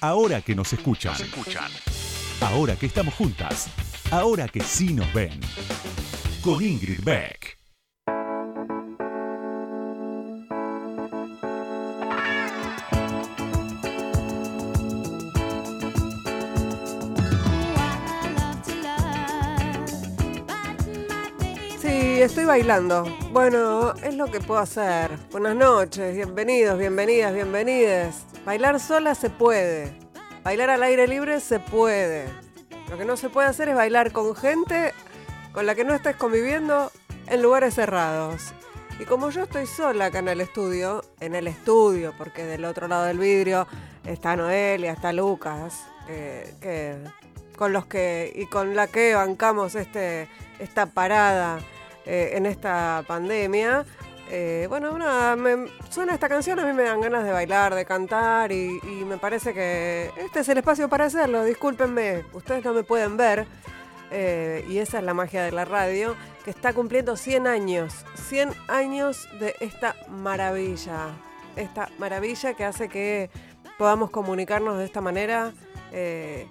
Ahora que nos escuchan. Ahora que estamos juntas. Ahora que sí nos ven. Con Ingrid Beck. Sí, estoy bailando. Bueno, es lo que puedo hacer. Buenas noches, bienvenidos, bienvenidas, bienvenides. Bailar sola se puede. Bailar al aire libre se puede. Lo que no se puede hacer es bailar con gente con la que no estés conviviendo en lugares cerrados. Y como yo estoy sola acá en el estudio, en el estudio, porque del otro lado del vidrio está Noelia, está Lucas, que- con los que y con la que bancamos este, esta parada eh, en esta pandemia. Eh, bueno, nada, me suena esta canción, a mí me dan ganas de bailar, de cantar y, y me parece que este es el espacio para hacerlo. Discúlpenme, ustedes no me pueden ver. eh, y esa es la magia de la radio, que está cumpliendo 100 años, 100 años de esta maravilla, esta maravilla que hace que podamos comunicarnos de esta manera, eh,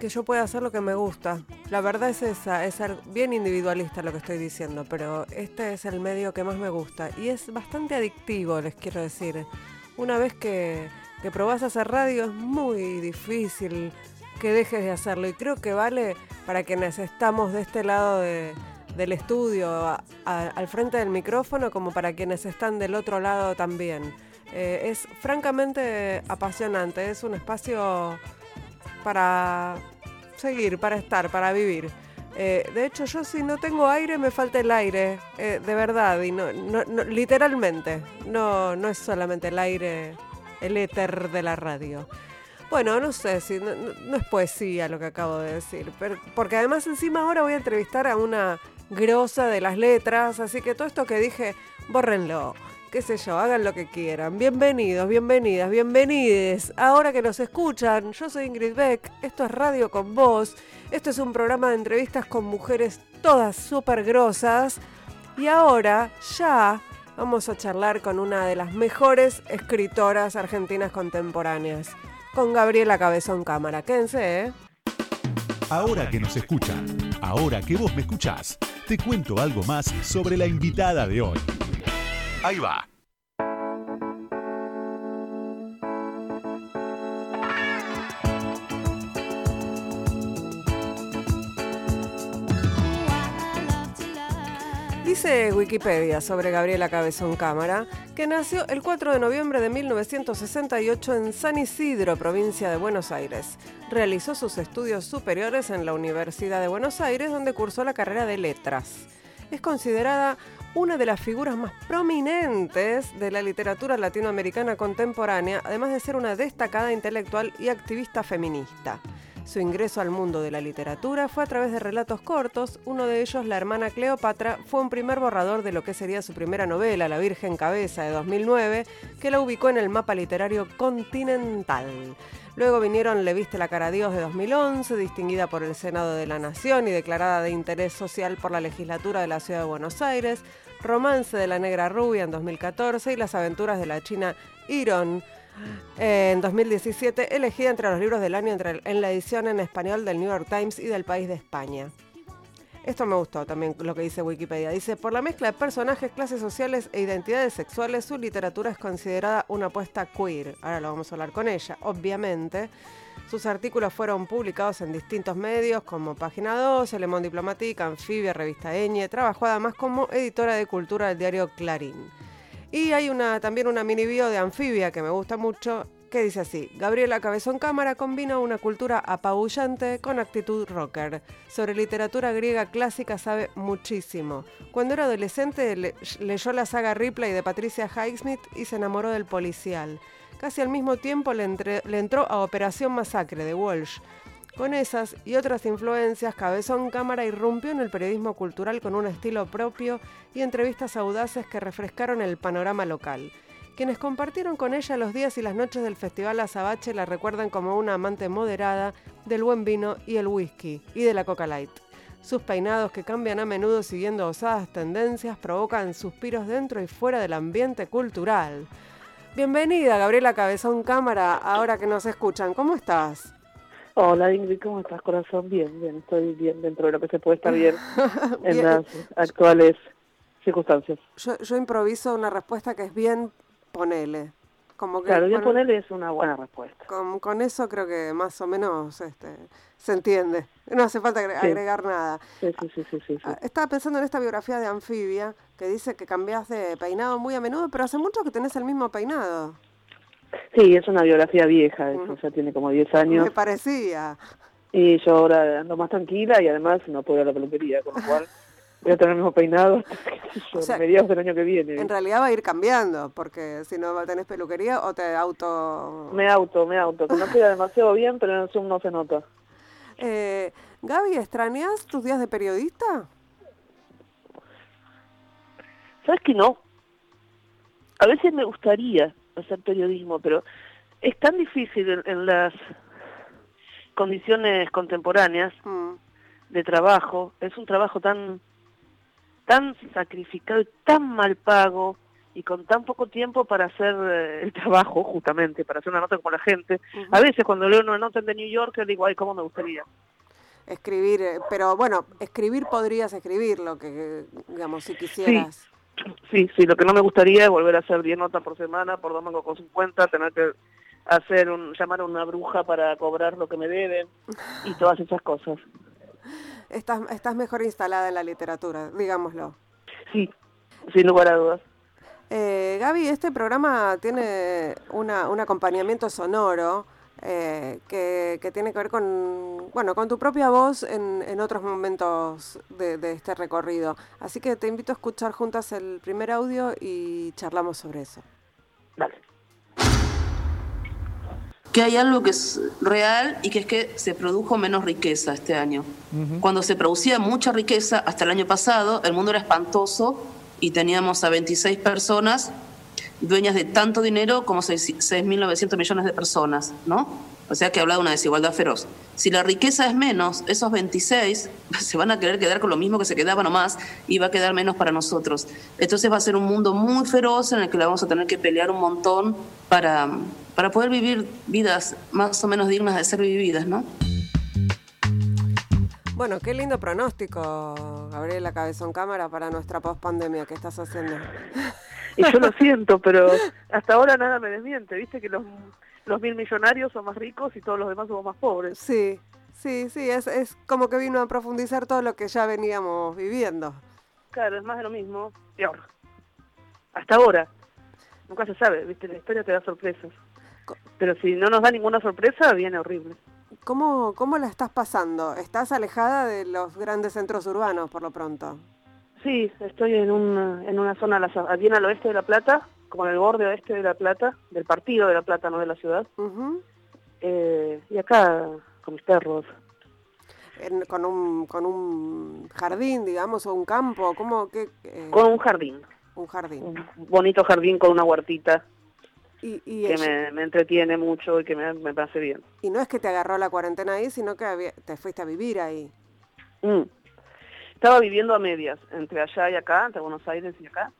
que yo pueda hacer lo que me gusta. La verdad es esa, es bien individualista lo que estoy diciendo, pero este es el medio que más me gusta y es bastante adictivo, les quiero decir. Una vez que, que probás hacer radio es muy difícil que dejes de hacerlo y creo que vale para quienes estamos de este lado de- del estudio, a- a- al frente del micrófono, como para quienes están del otro lado también. Eh, es francamente apasionante, es un espacio para seguir, para estar, para vivir. Eh, de hecho, yo si no tengo aire, me falta el aire, eh, de verdad, y no, no- no- literalmente. No, no es solamente el aire, el éter de la radio. Bueno, no sé si no, no- es poesía lo que acabo de decir, pero, porque además encima ahora voy a entrevistar a una grosa de las letras, así que todo esto que dije, bórrenlo, qué sé yo, hagan lo que quieran. Bienvenidos, bienvenidas, bienvenides. Ahora que nos escuchan, yo soy Ingrid Beck, esto es Radio con Voz, esto es un programa de entrevistas con mujeres todas súper grosas y ahora ya vamos a charlar con una de las mejores escritoras argentinas contemporáneas, con Gabriela Cabezón Cámara. Quédense, ¿eh? Ahora que nos escuchan. Ahora que vos me escuchás. Te cuento algo más sobre la invitada de hoy. Ahí va. Dice Wikipedia sobre Gabriela Cabezón Cámara que nació el 4 de noviembre de 1968 en San Isidro, provincia de Buenos Aires. Realizó sus estudios superiores en la Universidad de Buenos Aires, donde cursó la carrera de letras. Es considerada una de las figuras más prominentes de la literatura latinoamericana contemporánea, además de ser una destacada intelectual y activista feminista. Su ingreso al mundo de la literatura fue a través de relatos cortos, uno de ellos, La hermana Cleopatra, fue un primer borrador de lo que sería su primera novela, La Virgen Cabeza, de 2009, que la ubicó en el mapa literario continental. Luego vinieron Le viste la cara a Dios de 2011, distinguida por el Senado de la Nación y declarada de interés social por la legislatura de la Ciudad de Buenos Aires, Romance de la Negra Rubia en 2014 y Las aventuras de la China Iron en 2017, elegida entre los libros del año en la edición en español del New York Times y del País de España. Esto me gustó también lo que dice Wikipedia. Dice, por la mezcla de personajes, clases sociales e identidades sexuales, su literatura es considerada una apuesta queer. Ahora lo vamos a hablar con ella, obviamente. Sus artículos fueron publicados en distintos medios como Página 2, Le Monde Diplomatique, Anfibia, Revista Eñe. Trabajó además como editora de cultura del diario Clarín. Y hay también una mini bio de Anfibia que me gusta mucho, que dice así, Gabriela Cabezón Cámara combina una cultura apabullante con actitud rocker. Sobre literatura griega clásica sabe muchísimo. Cuando era adolescente le- leyó la saga Ripley de Patricia Highsmith y se enamoró del policial. Casi al mismo tiempo le, le entró a Operación Masacre de Walsh. Con esas y otras influencias, Cabezón Cámara irrumpió en el periodismo cultural con un estilo propio y entrevistas audaces que refrescaron el panorama local. Quienes compartieron con ella los días y las noches del Festival Azabache la recuerdan como una amante moderada del buen vino y el whisky y de la Coca Light. Sus peinados, que cambian a menudo siguiendo osadas tendencias, provocan suspiros dentro y fuera del ambiente cultural. Bienvenida, Gabriela Cabezón Cámara, ahora que nos escuchan. ¿Cómo estás? Hola Ingrid, ¿cómo estás, corazón? Bien, bien, estoy bien dentro de lo que se puede estar bien, en las actuales circunstancias. Yo, yo improviso una respuesta que es bien, ponele. Como que claro, bien ponele es una buena respuesta. Con, con, eso creo que más o menos este, se entiende. No hace falta agregar nada. Sí, sí, sí, sí, sí, ah, Estaba pensando en esta biografía de Anfibia, que dice que cambias de peinado muy a menudo, pero hace mucho que tenés el mismo peinado. Sí, es una biografía vieja, eso ya tiene como 10 años. Me parecía. Y yo ahora ando más tranquila y además no puedo ir a la peluquería, con lo cual voy a tener el mismo peinado hasta mediados del año que viene. En realidad va a ir cambiando, porque si no tenés peluquería o te auto... Me auto, me auto, que no queda demasiado bien, pero en el Zoom no se nota. Eh, Gaby, ¿extrañas tus días de periodista? ¿Sabes que no? A veces me gustaría hacer periodismo, pero es tan difícil en, las condiciones contemporáneas mm. de trabajo, es un trabajo tan tan sacrificado y tan mal pago y con tan poco tiempo para hacer eh, el trabajo, justamente, para hacer una nota como la gente. A veces cuando leo una nota de New York digo, ay, cómo me gustaría. Escribir, eh, pero bueno, escribir podrías escribir lo que, digamos, si quisieras. Sí, sí, lo que no me gustaría es volver a hacer 10 notas por semana, por domingo con 50, tener que hacer un, llamar a una bruja para cobrar lo que me deben y todas esas cosas. Estás, estás mejor instalada en la literatura, digámoslo. Sí, sin lugar a dudas. Eh, Gaby, este programa tiene una, un acompañamiento sonoro eh, que, que, tiene que ver con, bueno, con tu propia voz en, en otros momentos de, de, este recorrido. Así que te invito a escuchar juntas el primer audio y charlamos sobre eso. Vale. Que hay algo que es real y que es que se produjo menos riqueza este año. Cuando se producía mucha riqueza, hasta el año pasado, el mundo era espantoso y teníamos a 26 personas dueñas de tanto dinero como 6.900 millones de personas, ¿no? O sea que habla de una desigualdad feroz. Si la riqueza es menos, esos 26 se van a querer quedar con lo mismo que se quedaban o más y va a quedar menos para nosotros. Entonces va a ser un mundo muy feroz en el que le vamos a tener que pelear un montón para, para poder vivir vidas más o menos dignas de ser vividas, ¿no? Bueno, qué lindo pronóstico, Gabriela Cabezón Cámara, para nuestra post-pandemia que estás haciendo. Y yo lo siento, pero hasta ahora nada me desmiente. Viste que los, los mil millonarios son más ricos y todos los demás somos más pobres. Sí, sí, sí, es, es como que vino a profundizar todo lo que ya veníamos viviendo. Claro, es más de lo mismo, peor. Hasta ahora. Nunca se sabe, viste, la historia te da sorpresas. Pero si no nos da ninguna sorpresa, viene horrible. ¿Cómo, ¿Cómo la estás pasando? ¿Estás alejada de los grandes centros urbanos por lo pronto? Sí, estoy en una, en una zona bien al oeste de La Plata, como en el borde oeste de La Plata, del partido de La Plata, no de la ciudad. eh, y acá con mis perros. con, un, con un jardín, digamos, o un campo, ¿cómo? Qué, eh? Con un jardín. Un jardín. Un bonito jardín con una huertita que me, entretiene mucho y que me, me hace bien. Y no es que te agarró la cuarentena ahí, sino que te fuiste a vivir ahí. Mm. Estaba viviendo a medias, entre allá y acá, entre Buenos Aires y acá.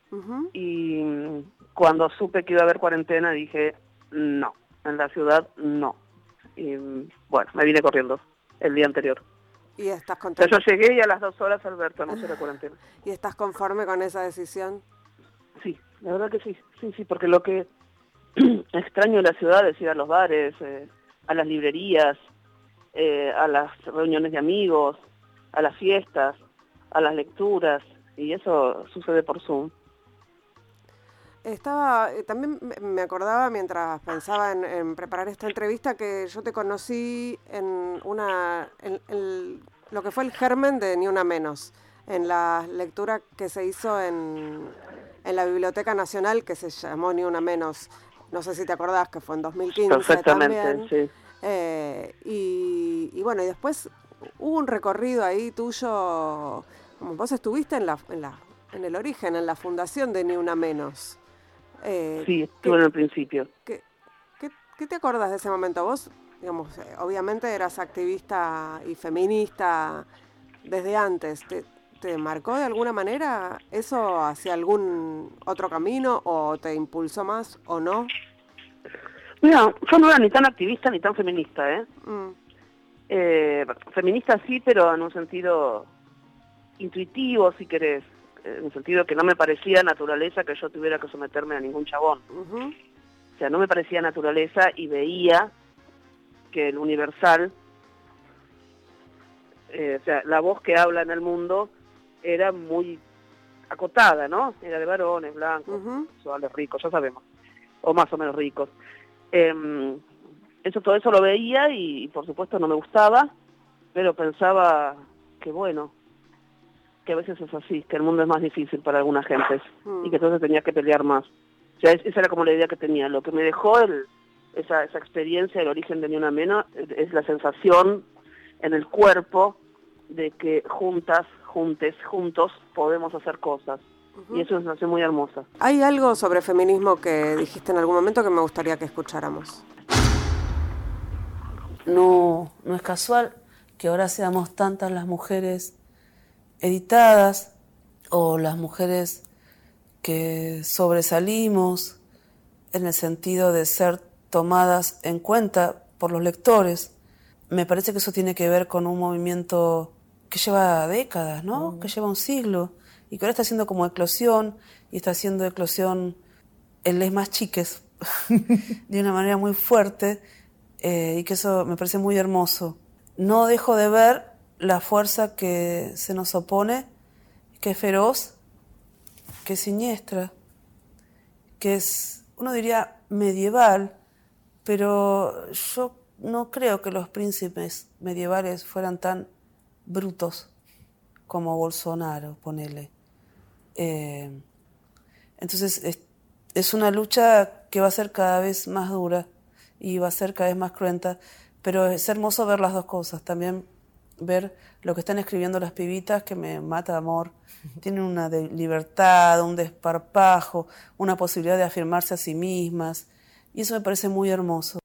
Y mm, cuando supe que iba a haber cuarentena dije, no, en la ciudad no. Y bueno, me vine corriendo el día anterior. ¿Y estás contento? yo llegué y a las dos horas Alberto anunció la cuarentena. ¿Y estás conforme con esa decisión? Sí, la verdad que sí, sí, sí, porque lo que extraño la ciudad es ir a los bares, eh, a las librerías, eh, a las reuniones de amigos, a las fiestas, a las lecturas, y eso sucede por Zoom. Estaba, eh, también me acordaba mientras pensaba en, preparar esta entrevista que yo te conocí en una, en, lo que fue el germen de Ni Una Menos, en la lectura que se hizo en, en la Biblioteca Nacional que se llamó Ni Una Menos no sé si te acordás que fue en 2015 Perfectamente, también. sí. Eh, y, bueno, y después hubo un recorrido ahí tuyo, como vos estuviste en la, en la en el origen, en la fundación de Ni Una Menos. Eh, sí, estuve en el principio. ¿qué, qué, te acordás de ese momento? Vos, digamos, eh, obviamente eras activista y feminista desde antes. ¿Te, ¿Te marcó de alguna manera eso hacia algún otro camino o te impulsó más o no? Mira, yo no era ni tan activista ni tan feminista, ¿eh? Mm. eh feminista sí, pero en un sentido intuitivo, si querés. En un sentido que no me parecía naturaleza que yo tuviera que someterme a ningún chabón. O sea, no me parecía naturaleza y veía que el universal, eh, o sea, la voz que habla en el mundo era muy acotada, ¿no? Era de varones, blancos, uh ricos, ya sabemos, o más o menos ricos. Em, eso todo eso lo veía y, por supuesto no me gustaba, pero pensaba que bueno, que a veces es así, que el mundo es más difícil para algunas gentes y que entonces tenía que pelear más. O sea, esa era como la idea que tenía. Lo que me dejó el, esa, esa experiencia del origen de Ni Una Menos es la sensación en el cuerpo de que juntas, juntes, juntos podemos hacer cosas. Y eso es una sensación muy hermosa. Hay algo sobre feminismo que dijiste en algún momento que me gustaría que escucháramos. No, no es casual que ahora seamos tantas las mujeres editadas o las mujeres que sobresalimos en el sentido de ser tomadas en cuenta por los lectores. Me parece que eso tiene que ver con un movimiento que lleva décadas, ¿no? Que lleva un siglo y que ahora está haciendo como eclosión y está haciendo eclosión en les más chiques de una manera muy fuerte eh, y que eso me parece muy hermoso. No dejo de ver la fuerza que se nos opone, que es feroz que es siniestra, que es, uno diría, medieval, pero yo no creo que los príncipes medievales fueran tan brutos como Bolsonaro, ponele. Eh, entonces es, es, una lucha que va a ser cada vez más dura y va a ser cada vez más cruenta, pero es hermoso ver las dos cosas, también ver lo que están escribiendo las pibitas que me mata amor. Tienen una de libertad, un desparpajo, una posibilidad de afirmarse a sí mismas. Y eso me parece muy hermoso.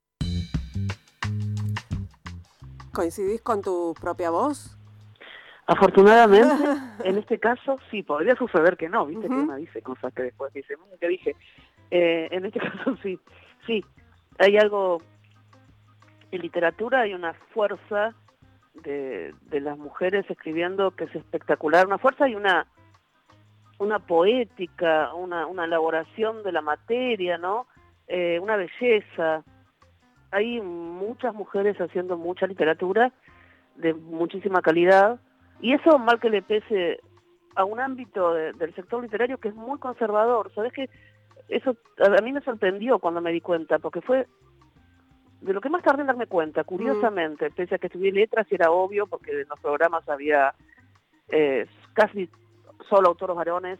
¿Coincidís con tu propia voz? Afortunadamente, en este caso sí, podría suceder que no, viste que una dice cosas que después dice, mm, que dije. Eh, en este caso sí, sí, hay algo, en literatura hay una fuerza de, las mujeres escribiendo que es espectacular, una fuerza y una una poética, una, una elaboración de la materia, ¿no? Eh, una belleza. Hay muchas mujeres haciendo mucha literatura de muchísima calidad y eso mal que le pese a un ámbito del sector literario que es muy conservador. ¿Sabes que Eso a mí me sorprendió cuando me di cuenta, porque fue de lo que más tardé en darme cuenta, curiosamente, pese a que estudié letras y era obvio, porque en los programas había eh, casi solo autores varones,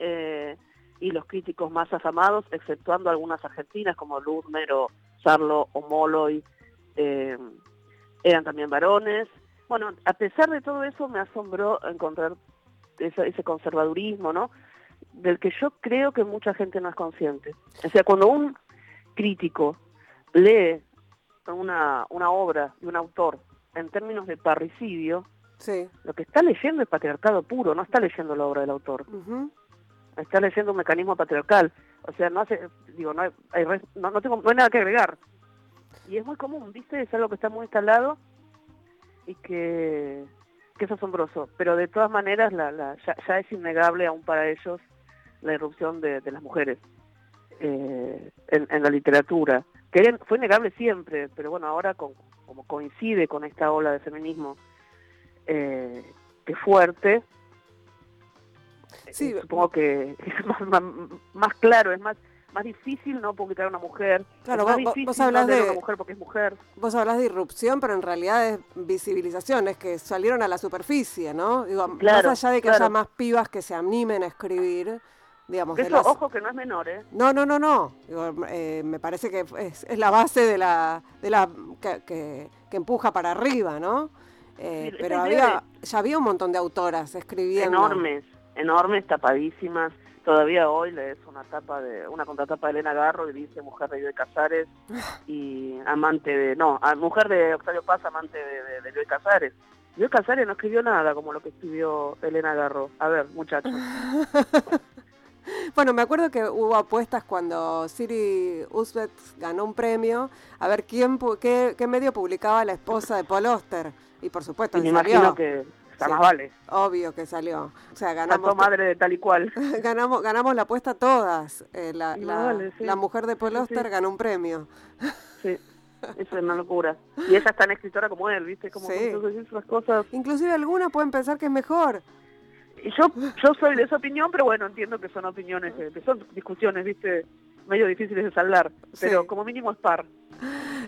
eh, y los críticos más afamados, exceptuando algunas argentinas como Ludmer Sarlo o Moloy, eh, eran también varones. Bueno, a pesar de todo eso me asombró encontrar ese, ese conservadurismo, ¿no? Del que yo creo que mucha gente no es consciente. O sea, cuando un crítico lee una, una obra de un autor en términos de parricidio, sí. lo que está leyendo es patriarcado puro, no está leyendo la obra del autor. Está leyendo un mecanismo patriarcal. O sea, no hace, digo, no hay, no, tengo, no hay nada que agregar. Y es muy común, ¿viste? Es algo que está muy instalado y que, que es asombroso. Pero de todas maneras, la, la, ya, es innegable aún para ellos la irrupción de, las mujeres eh, en, en la literatura que fue negable siempre, pero bueno, ahora con, como coincide con esta ola de feminismo eh, que fuerte, sí. Eh, supongo que es más, claro, es más más difícil no publicar a una mujer. Claro, vos, vos hablas de una mujer porque es mujer. Vos hablas de irrupción, pero en realidad es visibilización, es que salieron a la superficie, ¿no? Digo, más allá de que haya más pibas que se animen a escribir, Digamos, Eso, ojo que no es menor, ¿eh? No, no, no, no. Eh, me parece que es, la base de la, de la que, que, empuja para arriba, ¿no? Eh, pero había, ya había un montón de autoras escribiendo. Enormes, enormes, tapadísimas. Todavía hoy lees una tapa de una contratapa de Elena Garro y dice mujer de Bioy Casares y amante de no, mujer de Octavio Paz, amante de, de, de Casares. Bioy Casares no escribió nada como lo que escribió Elena Garro. A ver, muchachos. Bueno, me acuerdo que hubo apuestas cuando Siri Usbet ganó un premio a ver quién qué, qué medio publicaba la esposa de Paul Oster. Y por supuesto, y me imagino que está más vale. Obvio que salió. O sea, ganamos. madre de tal y cual. ganamos, ganamos la apuesta todas. Eh, la, la, mujer de Paul Oster ganó un premio. Sí. Eso es una locura. Y ella es tan escritora como él, ¿viste? Como esas cosas. Inclusive algunas pueden pensar que es mejor. Y yo, yo soy de esa opinión, pero bueno, entiendo que son opiniones, que son discusiones, ¿viste? Medio difíciles de saldar, pero como mínimo es par.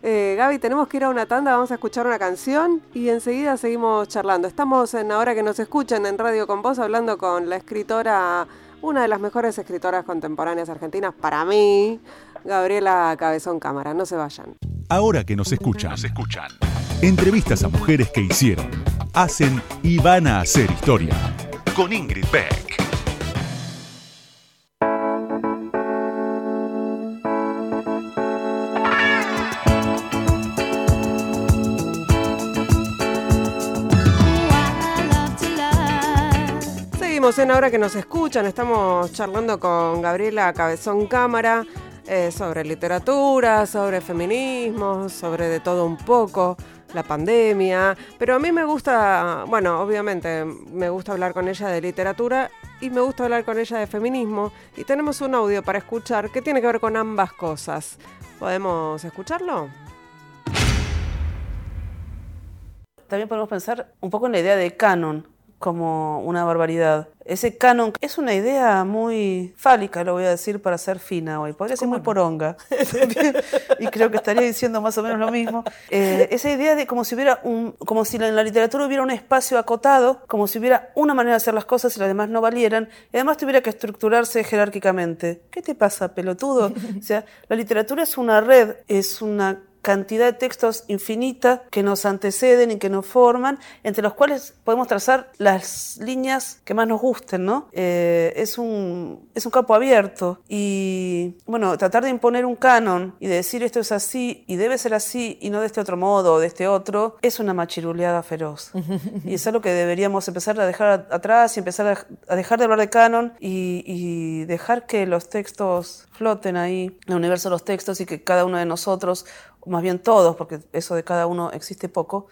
Eh, Gaby, tenemos que ir a una tanda, vamos a escuchar una canción y enseguida seguimos charlando. Estamos en Ahora que nos escuchan en Radio con Vos hablando con la escritora, una de las mejores escritoras contemporáneas argentinas para mí, Gabriela Cabezón Cámara. No se vayan. Ahora que nos escuchan, nos escuchan. Entrevistas a mujeres que hicieron, hacen y van a hacer historia. Con Ingrid Beck. Seguimos en Ahora que nos escuchan, estamos charlando con Gabriela Cabezón Cámara eh, sobre literatura, sobre feminismo, sobre de todo un poco, la pandemia, pero a mí me gusta, bueno, obviamente me gusta hablar con ella de literatura y me gusta hablar con ella de feminismo y tenemos un audio para escuchar que tiene que ver con ambas cosas. ¿Podemos escucharlo? También podemos pensar un poco en la idea de canon, como una barbaridad. Ese canon es una idea muy fálica, lo voy a decir para ser fina hoy. Podría ser muy poronga. y creo que estaría diciendo más o menos lo mismo. Eh, esa idea de como si hubiera un, como si en la literatura hubiera un espacio acotado, como si hubiera una manera de hacer las cosas y las demás no valieran, y además tuviera que estructurarse jerárquicamente. ¿Qué te pasa, pelotudo? O sea, la literatura es una red, es una cantidad de textos infinita que nos anteceden y que nos forman, entre los cuales podemos trazar las líneas que más nos gusten, ¿no? Eh, es, un, es un campo abierto y, bueno, tratar de imponer un canon y de decir esto es así y debe ser así y no de este otro modo o de este otro, es una machiruleada feroz. y es algo que deberíamos empezar a dejar atrás y empezar a, dejar de hablar de canon y, y dejar que los textos floten ahí, el universo de los textos y que cada uno de nosotros más bien todos, porque eso de cada uno existe poco,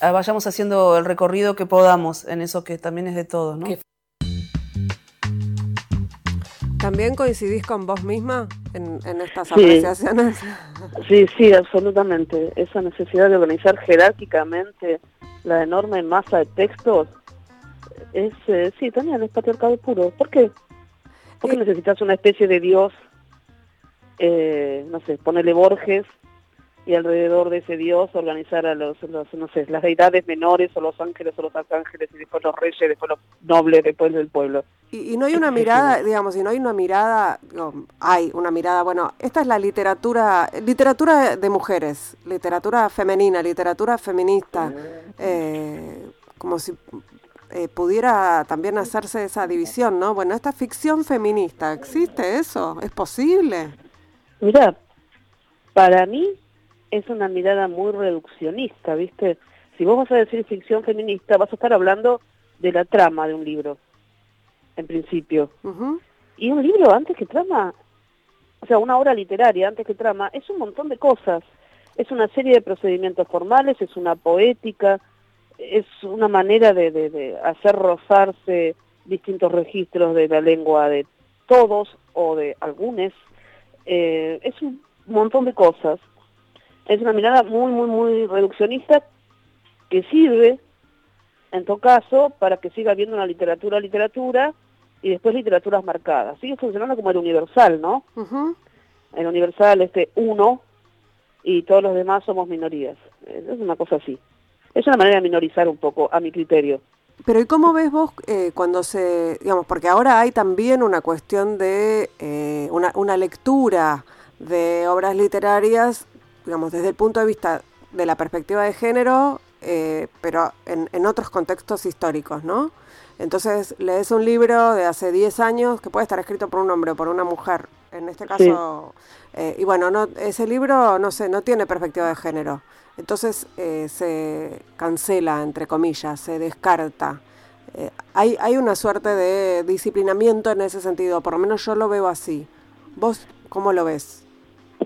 ah, vayamos haciendo el recorrido que podamos en eso que también es de todos, ¿no? ¿También coincidís con vos misma en, estas apreciaciones? Sí, sí, absolutamente. Esa necesidad de organizar jerárquicamente la enorme masa de textos es, eh, sí, también es patriarcado puro. ¿Por qué? Porque necesitas una especie de Dios, eh, no sé, ponele Borges, y alrededor de ese dios organizar a los, los, no sé, las deidades menores o los ángeles o los arcángeles y después los reyes, después los nobles, después del pueblo. Y, no hay una mirada, digamos, y no hay una mirada, hay una mirada, bueno, esta es la literatura, literatura de mujeres, literatura femenina, literatura feminista, eh, como si eh, pudiera también hacerse esa división, ¿no? Bueno, esta ficción feminista, ¿existe eso? ¿Es posible? Mira, para mí es una mirada muy reduccionista, ¿viste? Si vos vas a decir ficción feminista, vas a estar hablando de la trama de un libro, en principio. Y un libro, antes que trama, o sea, una obra literaria, antes que trama, es un montón de cosas. Es una serie de procedimientos formales, es una poética, es una manera de, de, hacer rozarse distintos registros de la lengua de todos o de algunos. Eh, es un montón de cosas es una mirada muy, muy, muy reduccionista que sirve, en todo caso, para que siga habiendo una literatura, literatura, y después literaturas marcadas. Sigue funcionando como el universal, ¿no? El universal, este uno, y todos los demás somos minorías. Es una cosa así. Es una manera de minorizar un poco, a mi criterio. Pero ¿y cómo ves vos eh, cuando se, digamos, porque ahora hay también una cuestión de eh, una, una lectura de obras literarias digamos, desde el punto de vista de la perspectiva de género, eh, pero en, otros contextos históricos, ¿no? Entonces lees un libro de hace 10 años que puede estar escrito por un hombre o por una mujer, en este caso, eh, y bueno, no, ese libro, no sé, no tiene perspectiva de género, entonces eh, se cancela, entre comillas, se descarta. hay, hay una suerte de disciplinamiento en ese sentido, por lo menos yo lo veo así. ¿Vos cómo lo ves?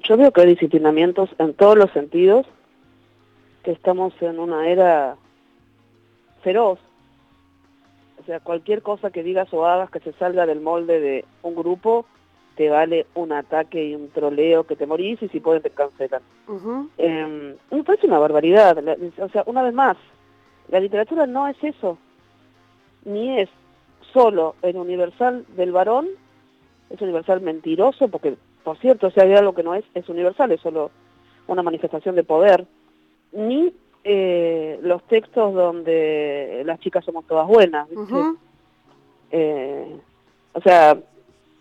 Yo veo que hay disciplinamientos en todos los sentidos, que estamos en una era feroz. O sea, cualquier cosa que digas o hagas que se salga del molde de un grupo, te vale un ataque y un troleo que te morís y si pueden te cancelan. Em, me parece una barbaridad. O sea, una vez más, la literatura no es eso. Ni es solo el universal del varón, es universal mentiroso, porque, por cierto, si hay algo que no es, es universal, es solo una manifestación de poder, ni eh, los textos donde las chicas somos todas buenas. Eh, o sea,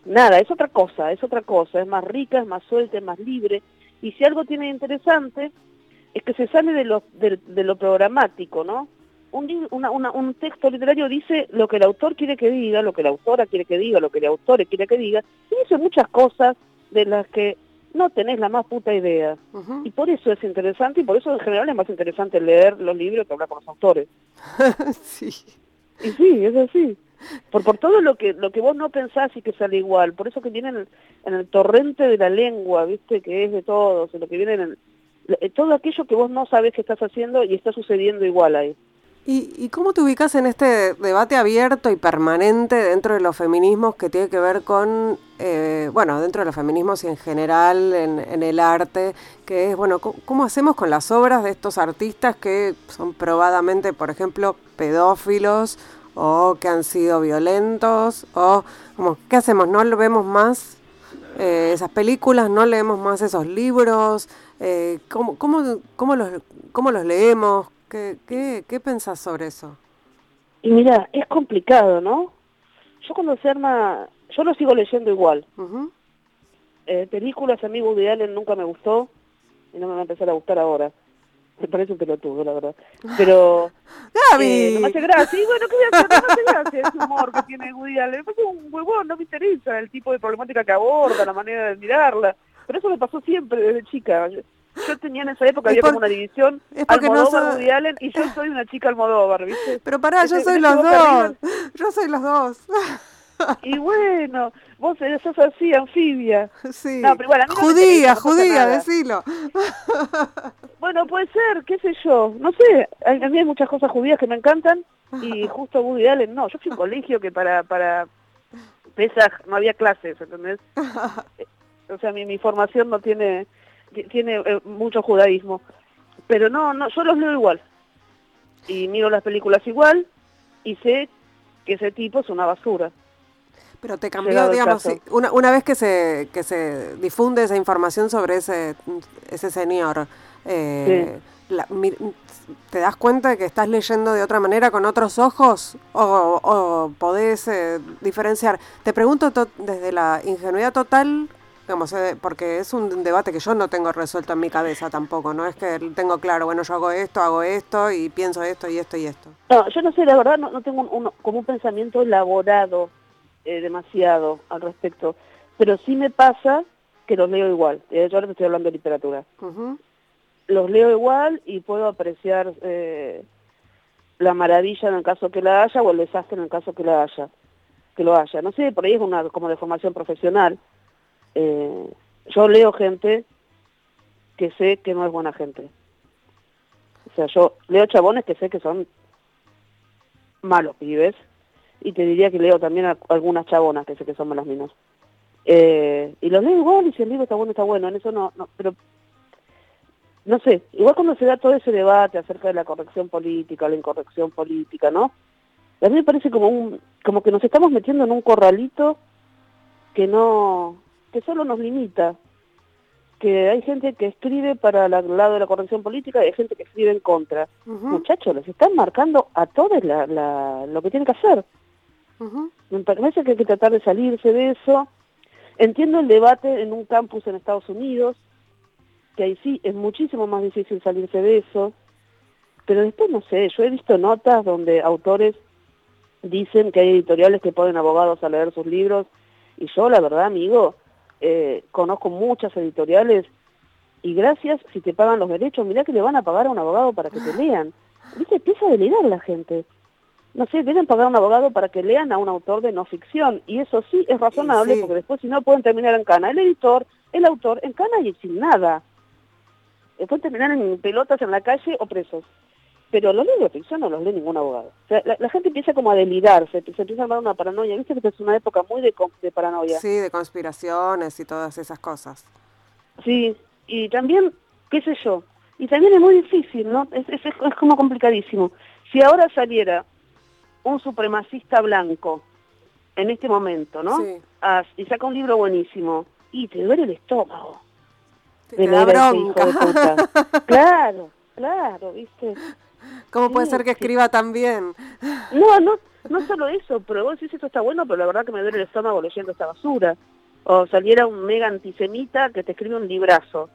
nada, es otra cosa, es otra cosa, es más rica, es más suelta, es más libre. Y si algo tiene interesante, es que se sale de lo, de, lo programático, ¿no? Un, un texto literario dice lo que el autor quiere que diga, lo que la autora quiere que diga, lo que el autor quiere que diga, y dice muchas cosas de las que no tenés la más puta idea. Y por eso es interesante, y por eso en general es más interesante leer los libros que hablar con los autores. sí. Y sí, es así. Por, por todo lo que lo que vos no pensás y que sale igual, por eso que viene en el, torrente de la lengua, viste, que es de todos, lo que viene en el, todo aquello que vos no sabés que estás haciendo y está sucediendo igual ahí. ¿Y, ¿Y, cómo te ubicas en este debate abierto y permanente dentro de los feminismos que tiene que ver con, eh, bueno, dentro de los feminismos y en general en, el arte, que es, bueno, ¿cómo, hacemos con las obras de estos artistas que son probadamente, por ejemplo, pedófilos o que han sido violentos o como qué hacemos no lo vemos más eh, esas películas no leemos más esos libros eh, ¿cómo, cómo, cómo, los cómo los leemos qué qué, qué pensás sobre eso y mira es complicado no yo cuando se arma yo lo sigo leyendo igual eh, películas amigos de Allen nunca me gustó y no me va a empezar a gustar ahora me parece un pelotudo, la verdad. Pero... ¡Gaby! Eh, no me hace gracia. Y bueno, ¿qué voy a hacer? No me hace gracia ese humor que tiene Woody Allen. Me parece un huevón, no me interesa el tipo de problemática que aborda, la manera de mirarla. Pero eso me pasó siempre desde chica. Yo, tenía en esa época, había como una división Almodóvar, no Woody Allen, y yo soy una chica Almodóvar, ¿viste? Pero pará, yo soy los dos. Yo soy los dos. Y bueno, vos sos así, anfibia. Sí. No, pero bueno, judía, judía, decilo. Bueno, puede ser, qué sé yo. No sé, a mí hay muchas cosas judías que me encantan y justo Woody Allen no. Yo fui a un colegio que para para Pesach no había clases, ¿entendés? o sea, mi, mi formación no tiene tiene eh, mucho judaísmo. Pero no, no, yo los leo igual. Y miro las películas igual y sé que ese tipo es una basura. Pero te cambió, digamos, una, una vez que se, que se difunde esa información sobre ese, ese señor, eh, ¿te das cuenta de que estás leyendo de otra manera, con otros ojos? ¿O, o podés eh, diferenciar? Te pregunto desde la ingenuidad total, digamos, eh, porque es un debate que yo no tengo resuelto en mi cabeza tampoco, no es que tengo claro, bueno, yo hago esto, hago esto y pienso esto y esto y esto. No, yo no sé, la verdad no, no tengo un, como un pensamiento elaborado eh, demasiado al respecto, pero sí me pasa que los leo igual. Eh, yo ahora te estoy hablando de literatura. Los leo igual y puedo apreciar eh, la maravilla en el caso que la haya o el desastre en el caso que la haya. Que lo haya. No sé, por ahí es una como de formación profesional. Yo leo gente que sé que no es buena gente. O sea, yo leo chabones que sé que son malos pibes, y te diría que leo también algunas chabonas que sé que son las minas. Eh, y los leo igual y si el libro está bueno, está bueno, en eso no, no, pero no sé, igual cuando se da todo ese debate acerca de la corrección política, la incorrección política, ¿no? A mí me parece como un, como que nos estamos metiendo en un corralito que no, que solo nos limita, que hay gente que escribe para el lado de la corrección política y hay gente que escribe en contra. Muchachos, les están marcando a todos la, la, lo que tienen que hacer. Me parece que hay que tratar de salirse de eso. Entiendo el debate en un campus en Estados Unidos, que ahí sí es muchísimo más difícil salirse de eso, pero después no sé, yo he visto notas donde autores dicen que hay editoriales que ponen abogados a leer sus libros, y yo la verdad, amigo, eh, conozco muchas editoriales, y gracias si te pagan los derechos, mirá que le van a pagar a un abogado para que te lean. ¿Viste? Empieza a delirar la gente. no sé, deben pagar a un abogado para que lean a un autor de no ficción. Y eso sí es razonable, porque después si no pueden terminar en cana el editor, el autor, en cana y sin nada. Pueden terminar en pelotas en la calle o presos. Pero los libros de ficción no los lee ningún abogado. O sea, la, gente empieza como a delirarse, se, empieza a armar una paranoia. Viste que es una época muy de, de paranoia. Sí, de conspiraciones y todas esas cosas. Sí, y también, qué sé yo, y también es muy difícil, ¿no? Es, es, es como complicadísimo. Si ahora saliera un supremacista blanco en este momento, ¿no? Sí. y saca un libro buenísimo y te duele el estómago. Te da bronca. claro, claro, ¿viste? ¿Cómo puede ser que escriba tan bien? No, no, no solo eso, pero vos decís esto está bueno, pero la verdad que me duele el estómago leyendo esta basura. O saliera un mega antisemita que te escribe un librazo.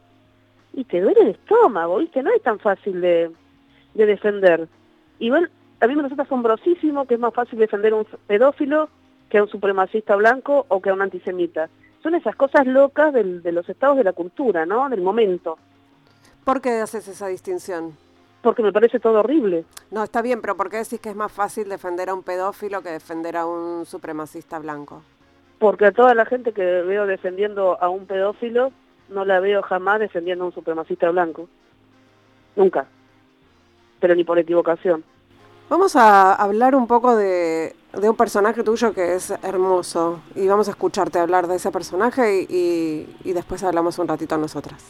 Y te duele el estómago, ¿viste? No es tan fácil de, de defender. Y bueno, a mí me resulta asombrosísimo que es más fácil defender a un pedófilo que a un supremacista blanco o que a un antisemita. Son esas cosas locas de los estados de la cultura, ¿no? Del momento. ¿Por qué haces esa distinción? Porque me parece todo horrible. No, está bien, pero ¿por qué decís que es más fácil defender a un pedófilo que defender a un supremacista blanco? Porque a toda la gente que veo defendiendo a un pedófilo, no la veo jamás defendiendo a un supremacista blanco. Nunca. Pero ni por equivocación. Vamos a hablar un poco de, un personaje tuyo que es hermoso y vamos a escucharte hablar de ese personaje y, y después hablamos un ratito a nosotras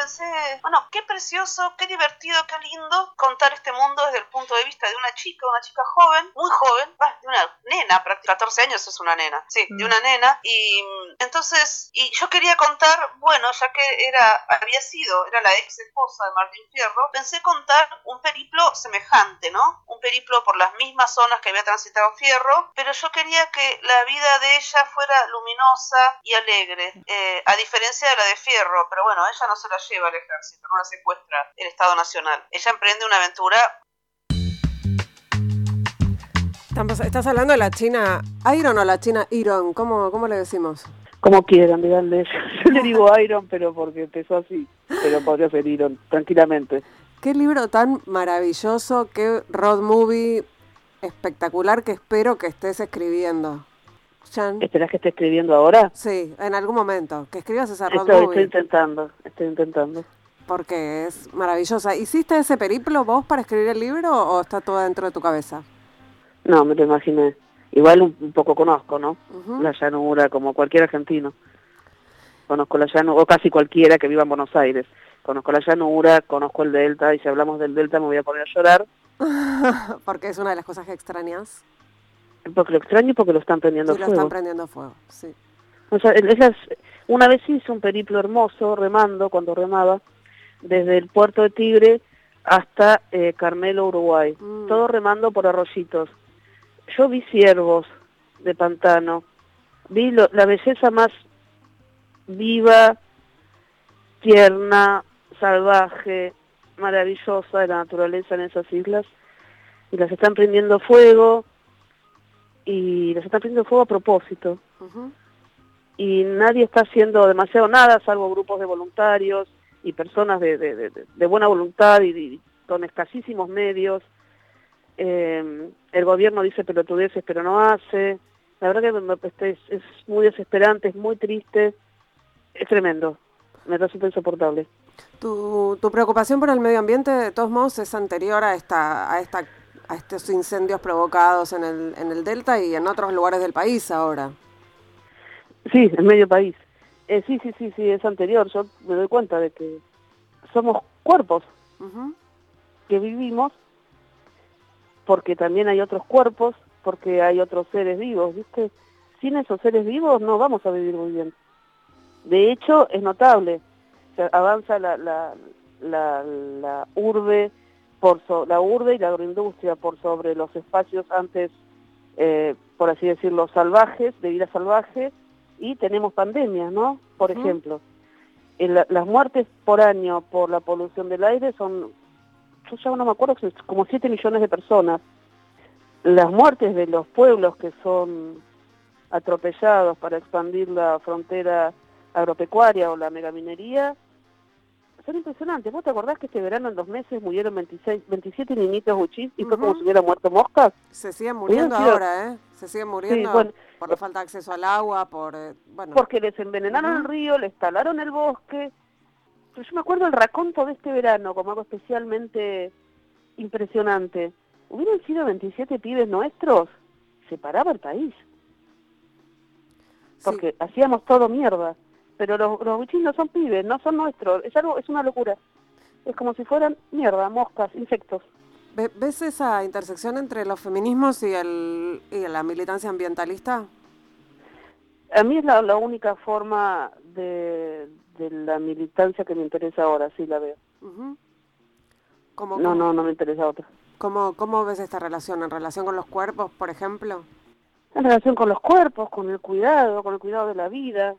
pensé, bueno, qué precioso, qué divertido, qué lindo contar este mundo desde el punto de vista de una chica, una chica joven, muy joven, de una nena, prácticamente 14 años es una nena, sí, de una mm. nena, y mm, entonces, y yo quería contar, bueno, ya que era, había sido, era la ex esposa de Martín Fierro, pensé contar un periplo semejante, ¿no? Un periplo por las mismas zonas que había transitado Fierro, pero yo quería que la vida de ella fuera luminosa y alegre, eh, a diferencia de la de Fierro, pero bueno, ella no se la lleva al ejército, no la secuestra el Estado Nacional. Ella emprende una aventura Estás hablando de la China Iron o la China Iron, ¿cómo, cómo le decimos? Como quieran, díganle. Yo le digo Iron, pero porque empezó así. Pero podría ser Iron, tranquilamente. Qué libro tan maravilloso, qué road movie espectacular que espero que estés escribiendo. ¿Esperás que esté escribiendo ahora? Sí, en algún momento. Que escribas esa road estoy, Estoy intentando, estoy intentando. Porque es maravillosa. ¿Hiciste ese periplo vos para escribir el libro o está todo dentro de tu cabeza? No, me lo imaginé. Igual un, poco conozco, ¿no? La llanura, como cualquier argentino. Conozco la llanura, o casi cualquiera que viva en Buenos Aires. Conozco la llanura, conozco el delta, y si hablamos del delta me voy a poner a llorar. Porque es una de las cosas que extrañas. Porque lo extraño y porque lo están prendiendo fuego. lo están prendiendo fuego, sí. O sea, esas, una vez hice un periplo hermoso remando, cuando remaba, desde el puerto de Tigre hasta eh, Carmelo, Uruguay. Mm. Todo remando por arroyitos. Yo vi ciervos de pantano, vi la belleza más viva, tierna, salvaje, maravillosa de la naturaleza en esas islas. Y las están prendiendo fuego, y las están prendiendo fuego a propósito. Y nadie está haciendo demasiado nada, salvo grupos de voluntarios y personas de, de, buena voluntad y, con escasísimos medios. Eh, el gobierno dice pelotudeces, pero no hace. La verdad que este, es, es muy desesperante, es muy triste, es tremendo, me resulta insoportable. Tu, tu preocupación por el medio ambiente, de todos modos, es anterior a esta, a esta a estos incendios provocados en el, en el Delta y en otros lugares del país ahora. Sí, en medio país. Eh, sí, sí, sí, sí, es anterior. Yo me doy cuenta de que somos cuerpos que vivimos porque también hay otros cuerpos, porque hay otros seres vivos, ¿viste? Sin esos seres vivos no vamos a vivir muy bien. De hecho, es notable. avanza la, la, la, la urbe por la urbe y la agroindustria por sobre los espacios antes, eh, por así decirlo, salvajes, de vida salvaje, y tenemos pandemias, ¿no? Por ejemplo, las muertes por año por la polución del aire son, yo ya no me acuerdo, como 7 millones de personas. Las muertes de los pueblos que son atropellados para expandir la frontera agropecuaria o la megaminería son impresionantes. ¿Vos te acordás que este verano en dos meses murieron 26, 27 niñitos huchis y fue como si hubieran muerto moscas? Se siguen muriendo ahora, ¿eh? Se siguen muriendo por la falta de acceso al agua, por... Eh, bueno. Porque les envenenaron el río, les talaron el bosque. Pero yo me acuerdo el raconto de este verano como algo especialmente impresionante. Hubieran sido 27 pibes nuestros, se paraba el país. Porque hacíamos todo mierda pero los, los bichis no son pibes, no son nuestros, es algo, es una locura. Es como si fueran mierda, moscas, insectos. ¿Ves esa intersección entre los feminismos y, el, y la militancia ambientalista? A mí es la, la única forma de, de, la militancia que me interesa ahora, sí la veo. no, no, no me interesa otra. ¿Cómo, ¿Cómo ves esta relación? ¿En relación con los cuerpos, por ejemplo? En relación con los cuerpos, con el cuidado, con el cuidado de la vida,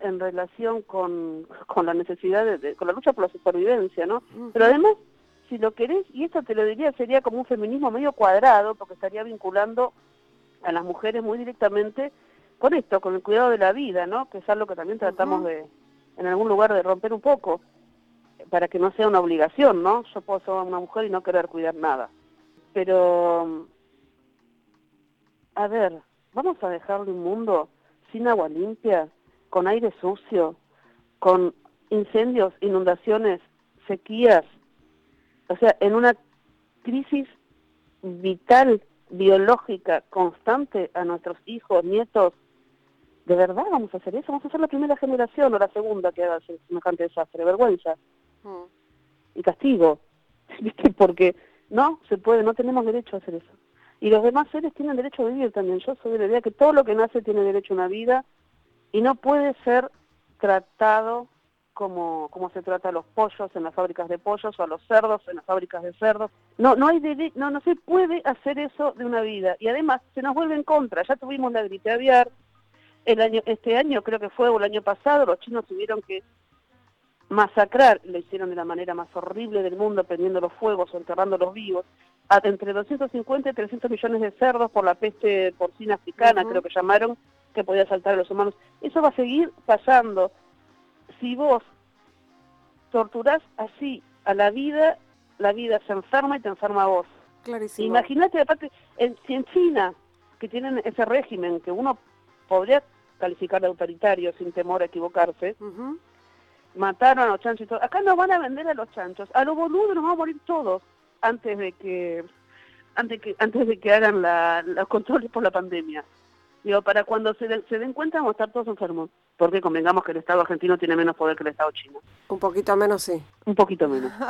en relación con, con la necesidad de, con la lucha por la supervivencia, ¿no? Pero además, si lo querés, y esto te lo diría, sería como un feminismo medio cuadrado, porque estaría vinculando a las mujeres muy directamente con esto, con el cuidado de la vida, ¿no? Que es algo que también tratamos de, en algún lugar, de romper un poco, para que no sea una obligación, ¿no? Yo puedo ser una mujer y no querer cuidar nada. Pero, a ver, vamos a dejarle un mundo sin agua limpia, con aire sucio, con incendios, inundaciones, sequías, o sea, en una crisis vital, biológica, constante a nuestros hijos, nietos. ¿De verdad vamos a hacer eso? Vamos a ser la primera generación o la segunda que haga semejante desastre. Vergüenza. Mm. Y castigo. Porque no se puede, no tenemos derecho a hacer eso. Y los demás seres tienen derecho a vivir también. Yo soy de la idea que todo lo que nace tiene derecho a una vida y no puede ser tratado como, como se trata a los pollos en las fábricas de pollos o a los cerdos en las fábricas de cerdos. No, no, hay no, no se puede hacer eso de una vida. Y además se nos vuelve en contra. Ya tuvimos la gripe aviar. El año, este año creo que fue o el año pasado, los chinos tuvieron que masacrar, lo hicieron de la manera más horrible del mundo, prendiendo los fuegos o enterrando los vivos, a entre 250 y 300 millones de cerdos por la peste porcina africana, creo que llamaron, que podía saltar a los humanos. Eso va a seguir pasando. Si vos torturás así a la vida, la vida se enferma y te enferma a vos. Clarísimo. Imagínate, aparte, en, si en China, que tienen ese régimen que uno podría calificar de autoritario sin temor a equivocarse, mataron a los chanchos y todo. Acá nos van a vender a los chanchos. A los boludos nos vamos a morir todos antes de que antes que antes de que hagan la, los controles por la pandemia. Digo, para cuando se, se den cuenta vamos a estar todos enfermos. Porque convengamos que el Estado argentino tiene menos poder que el Estado chino. Un poquito menos, sí. Un poquito menos.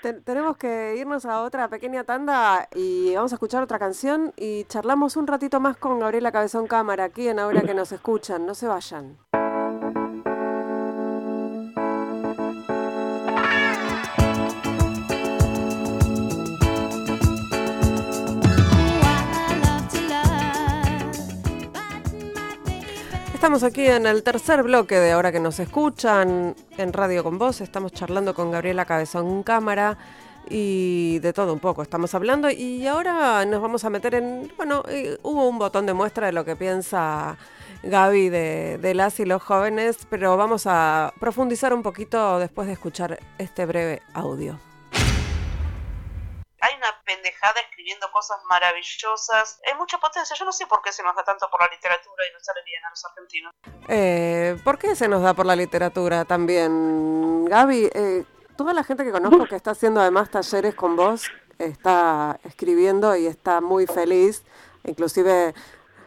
tenemos que irnos a otra pequeña tanda y vamos a escuchar otra canción y charlamos un ratito más con Gabriela Cabezón Cámara aquí en Ahora que nos escuchan. No se vayan. Estamos aquí en el tercer bloque de ahora que nos escuchan en Radio con Vos. Estamos charlando con Gabriela Cabezón Cámara y de todo un poco estamos hablando. Y ahora nos vamos a meter en. Bueno, eh, hubo un botón de muestra de lo que piensa Gaby de, de las y los jóvenes, pero vamos a profundizar un poquito después de escuchar este breve audio hay una pendejada escribiendo cosas maravillosas, hay mucha potencia. Yo no sé por qué se nos da tanto por la literatura y no sale bien a los argentinos. Eh, ¿Por qué se nos da por la literatura también, Gaby? Eh, toda la gente que conozco que está haciendo además talleres con vos está escribiendo y está muy feliz. Inclusive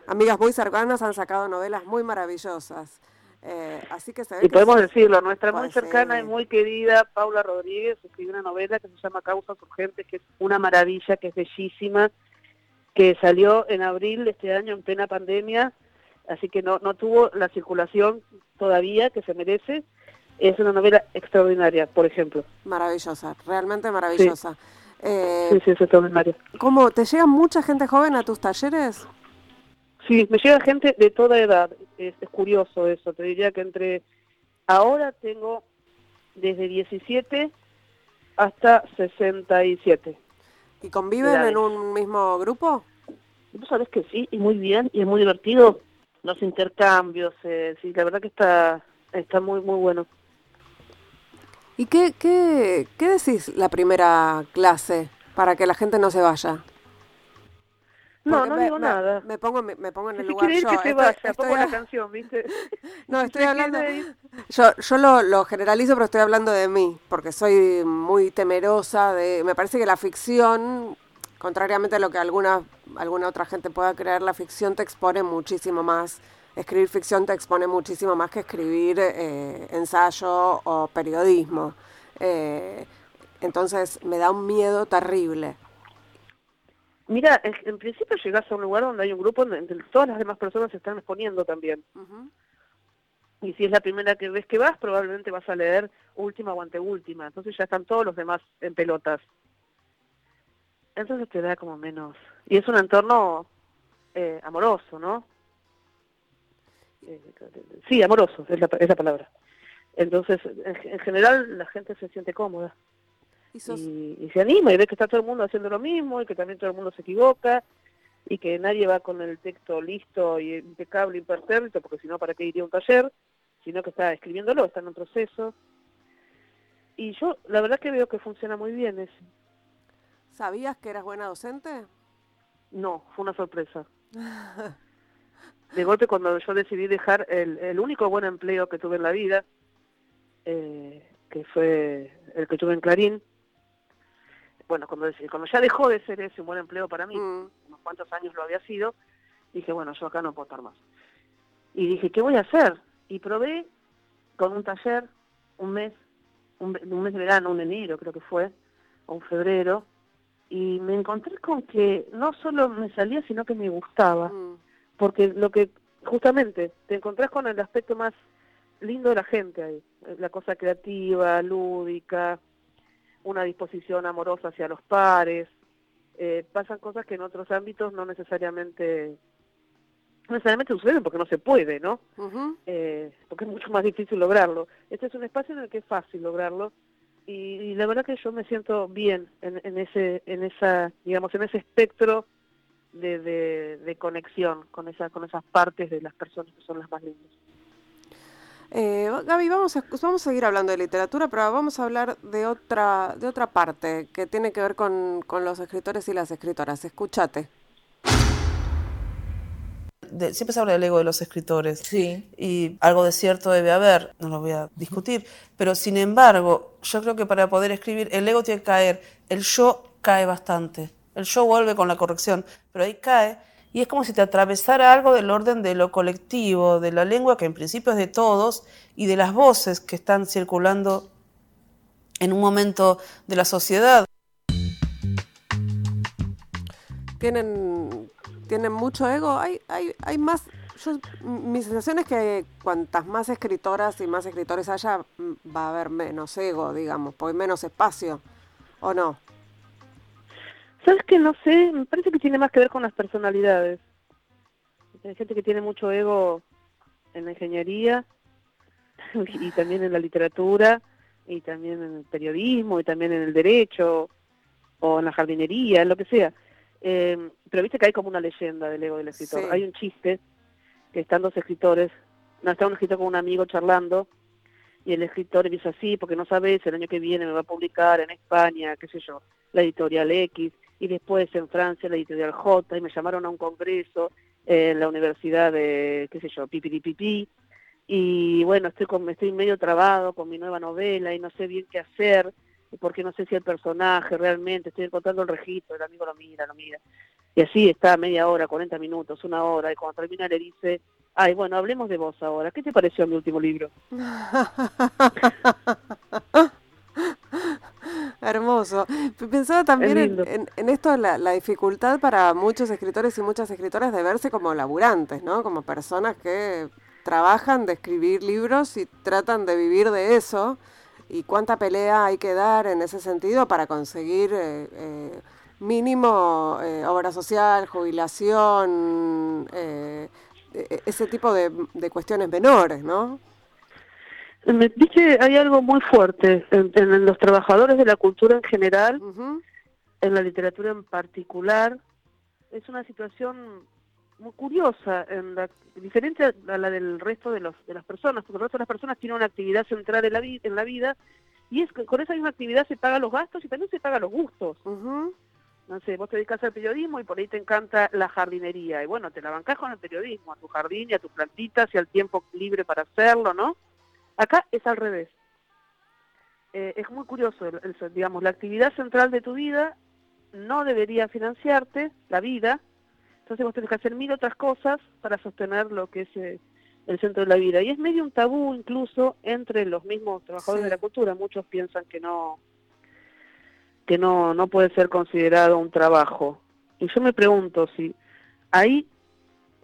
amigas muy cercanas han sacado novelas muy maravillosas. Eh, así que y podemos decirlo, nuestra muy cercana y muy querida Paula Rodríguez escribió una novela que se llama Causas Urgentes, que es una maravilla, que es bellísima, que salió en abril de este año en plena pandemia, así que no, no tuvo la circulación todavía que se merece. Es una novela extraordinaria, por ejemplo. Maravillosa, realmente maravillosa. Sí, eh, sí, sí, es extraordinaria. ¿Cómo? ¿Te llega mucha gente joven a tus talleres? Sí, me llega gente de toda edad, es, curioso eso, te diría que entre ahora tengo desde 17 hasta 67. ¿Y conviven en un mismo grupo? Tú sabes que sí, y muy bien, y es muy divertido los intercambios, eh, sí, la verdad que está, está muy, muy bueno. ¿Y qué, qué, qué decís la primera clase para que la gente no se vaya? No, no digo nada. Me pongo, me, pongo en el lugar yo. que se vaya, pongo la canción, ¿viste? no, estoy hablando... Yo, yo lo, lo, generalizo, pero estoy hablando de mí, porque soy muy temerosa de... Me parece que la ficción, contrariamente a lo que alguna, alguna otra gente pueda creer, la ficción te expone muchísimo más. Escribir ficción te expone muchísimo más que escribir eh, ensayo o periodismo. Eh, entonces me da un miedo terrible. Mira, en, principio llegas a un lugar donde hay un grupo donde todas las demás personas se están exponiendo también. Y si es la primera que ves que vas, probablemente vas a leer última o anteúltima. Entonces ya están todos los demás en pelotas. Entonces te da como menos... Y es un entorno eh, amoroso, ¿no? Eh, sí, amoroso, es la, es la palabra. Entonces, en general, la gente se siente cómoda. Y, se anima y ve que está todo el mundo haciendo lo mismo y que también todo el mundo se equivoca y que nadie va con el texto listo y impecable, impertérrito, porque si no, ¿para qué iría a un taller? Sino que está escribiéndolo, está en un proceso. Y yo, la verdad que veo que funciona muy bien eso. ¿Sabías que eras buena docente? No, fue una sorpresa. de golpe cuando yo decidí dejar el, el único buen empleo que tuve en la vida, eh, que fue el que tuve en Clarín, bueno, cuando, cuando ya dejó de ser ese un buen empleo para mí, mm. unos cuantos años lo había sido, dije, bueno, yo acá no puedo estar más. Y dije, ¿qué voy a hacer? Y probé con un taller un mes, un, mes de verano, un enero creo que fue, o un febrero, y me encontré con que no solo me salía, sino que me gustaba. Mm. Porque lo que, justamente, te encontrás con el aspecto más lindo de la gente ahí, la cosa creativa, lúdica, una disposición amorosa hacia los pares. Eh, pasan cosas que en otros ámbitos no necesariamente no necesariamente suceden porque no se puede, ¿no? eh, porque es mucho más difícil lograrlo. Este es un espacio en el que es fácil lograrlo y, la verdad que yo me siento bien en, en, ese, en esa, digamos, en ese espectro de, de, de conexión con esa, con esas partes de las personas que son las más lindas. Eh, Gaby, vamos a, vamos a seguir hablando de literatura, pero vamos a hablar de otra, de otra parte que tiene que ver con, los escritores y las escritoras. Escúchate. siempre se habla del ego de los escritores. Sí. Y algo de cierto debe haber, no lo voy a discutir. Pero sin embargo, yo creo que para poder escribir, el ego tiene que caer. El yo cae bastante. El yo vuelve con la corrección, pero ahí cae y es como si te atravesara algo del orden de lo colectivo, de la lengua que en principio es de todos y de las voces que están circulando en un momento de la sociedad. Tienen, tienen mucho ego, hay, hay, hay más... mi sensación es que cuantas más escritoras y más escritores haya, mm, va a haber menos ego, digamos, porque menos espacio, ¿o no? ¿Sabes que No sé, me parece que tiene más que ver con las personalidades. Hay gente que tiene mucho ego en la ingeniería y también en la literatura y también en el periodismo y también en el derecho o en la jardinería, en lo que sea. Eh, pero viste que hay como una leyenda del ego del escritor. Hay un chiste que están dos escritores, no, está un escritor con un amigo charlando y el escritor dice así porque no sabes, el año que viene me va a publicar en España, qué sé yo, la editorial X y después en Francia la editorial J, y me llamaron a un congreso en la universidad de, qué sé yo, Pipiripipi, y bueno, estoy, con, estoy medio trabado con mi nueva novela y no sé bien qué hacer, porque no sé si el personaje realmente, estoy encontrando el registro, el amigo lo mira, lo mira. Y así está media hora, 40 minutos, una hora, y cuando termina le dice, ay, bueno, hablemos de vos ahora, ¿qué te pareció mi último libro? Hermoso. Pensaba también en, esto, la, la dificultad para muchos escritores y muchas escritoras de verse como laburantes, ¿no? Como personas que trabajan de escribir libros y tratan de vivir de eso. Y cuánta pelea hay que dar en ese sentido para conseguir eh, eh, mínimo eh, obra social, jubilación, e, e, ese tipo de, de cuestiones menores, ¿no? Me dice, hay algo muy fuerte en, los trabajadores de la cultura en general, en la literatura en particular. Es una situación muy curiosa, en la, diferente a la del resto de, los, de las personas, porque el resto de las personas tienen una actividad central en la, en la vida Y es que con esa misma actividad se pagan los gastos y también se pagan los gustos. No sé, vos te dedicas al periodismo y por ahí te encanta la jardinería. Y bueno, te la bancás con el periodismo, a tu jardín y a tus plantitas y al tiempo libre para hacerlo, ¿no? Acá es al revés. Eh, es muy curioso, digamos, la actividad central de tu vida no debería financiarte, la vida, entonces vos tenés que hacer mil otras cosas para sostener lo que es eh, el centro de la vida. Y es medio un tabú incluso entre los mismos trabajadores de la cultura. Muchos piensan que no que no, no puede ser considerado un trabajo. Y yo me pregunto si ahí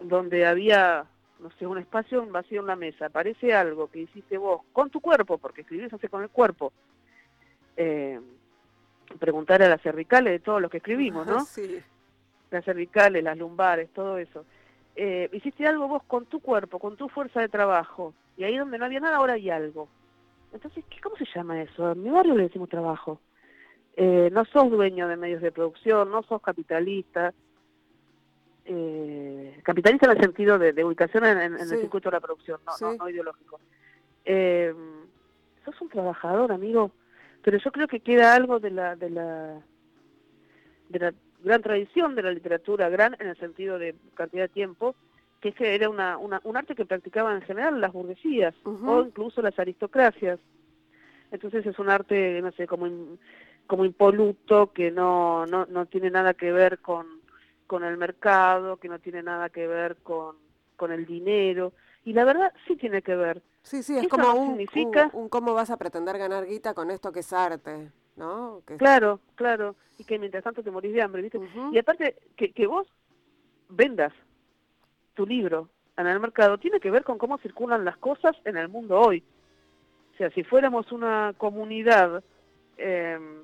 donde había, no sé, un espacio un vacío en la mesa, aparece algo que hiciste vos con tu cuerpo, porque escribís hace con el cuerpo, eh, preguntar a las cervicales de todos los que escribimos, ¿no? Sí. Las cervicales, las lumbares, todo eso eh, hiciste algo vos con tu cuerpo, con tu fuerza de trabajo, y ahí donde no había nada, ahora hay algo. Entonces, ¿qué, ¿cómo se llama eso? En mi barrio le decimos trabajo. Eh, no sos dueño de medios de producción, no sos capitalista. Eh, capitalista en el sentido de, ubicación en, el circuito de la producción, no, no, ideológico. Eh, sos un trabajador, amigo, pero yo creo que queda algo de la, de la, de la gran tradición de la literatura, gran en el sentido de cantidad de tiempo, que es que era una, un arte que practicaban en general las burguesías o incluso las aristocracias. Entonces es un arte, no sé, como, como impoluto, que no, no, no tiene nada que ver con, con el mercado, que no tiene nada que ver con, con el dinero. Y la verdad sí tiene que ver. Sí, sí, es como un, significa... un, cómo vas a pretender ganar guita con esto que es arte. ¿no? Claro, claro, y que mientras tanto te morís de hambre, ¿viste? Y aparte, que, que vos vendas tu libro en el mercado tiene que ver con cómo circulan las cosas en el mundo hoy. O sea, si fuéramos una comunidad em,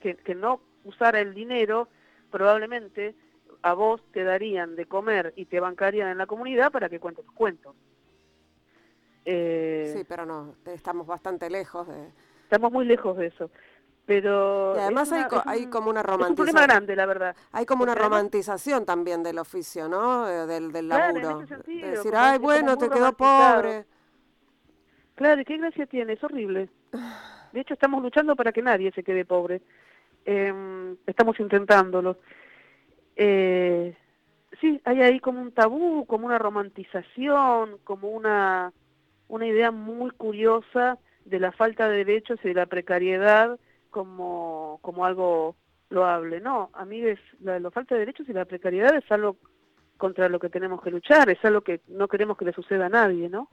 que, que no usara el dinero, probablemente a vos te darían de comer y te bancarían en la comunidad para que cuentes cuentos. Eh, sí, pero no, estamos bastante lejos de, Estamos muy lejos de eso. Pero y además hay, hay como una romantización. Un problema grande, la verdad. Hay como una romantización también del oficio, ¿no? Eh, del, del laburo. decir, ay, bueno, te quedó pobre. Claro, ¿y qué gracia tiene? Es horrible. De hecho, estamos luchando para que nadie se quede pobre. Eh, estamos intentándolo. Eh, sí, hay ahí como un tabú, como una romantización, como una, una idea muy curiosa de la falta de derechos y de la precariedad como, como algo loable. No, amigues, la, la falta de derechos y la precariedad es algo contra lo que tenemos que luchar, es algo que no queremos que le suceda a nadie, ¿no?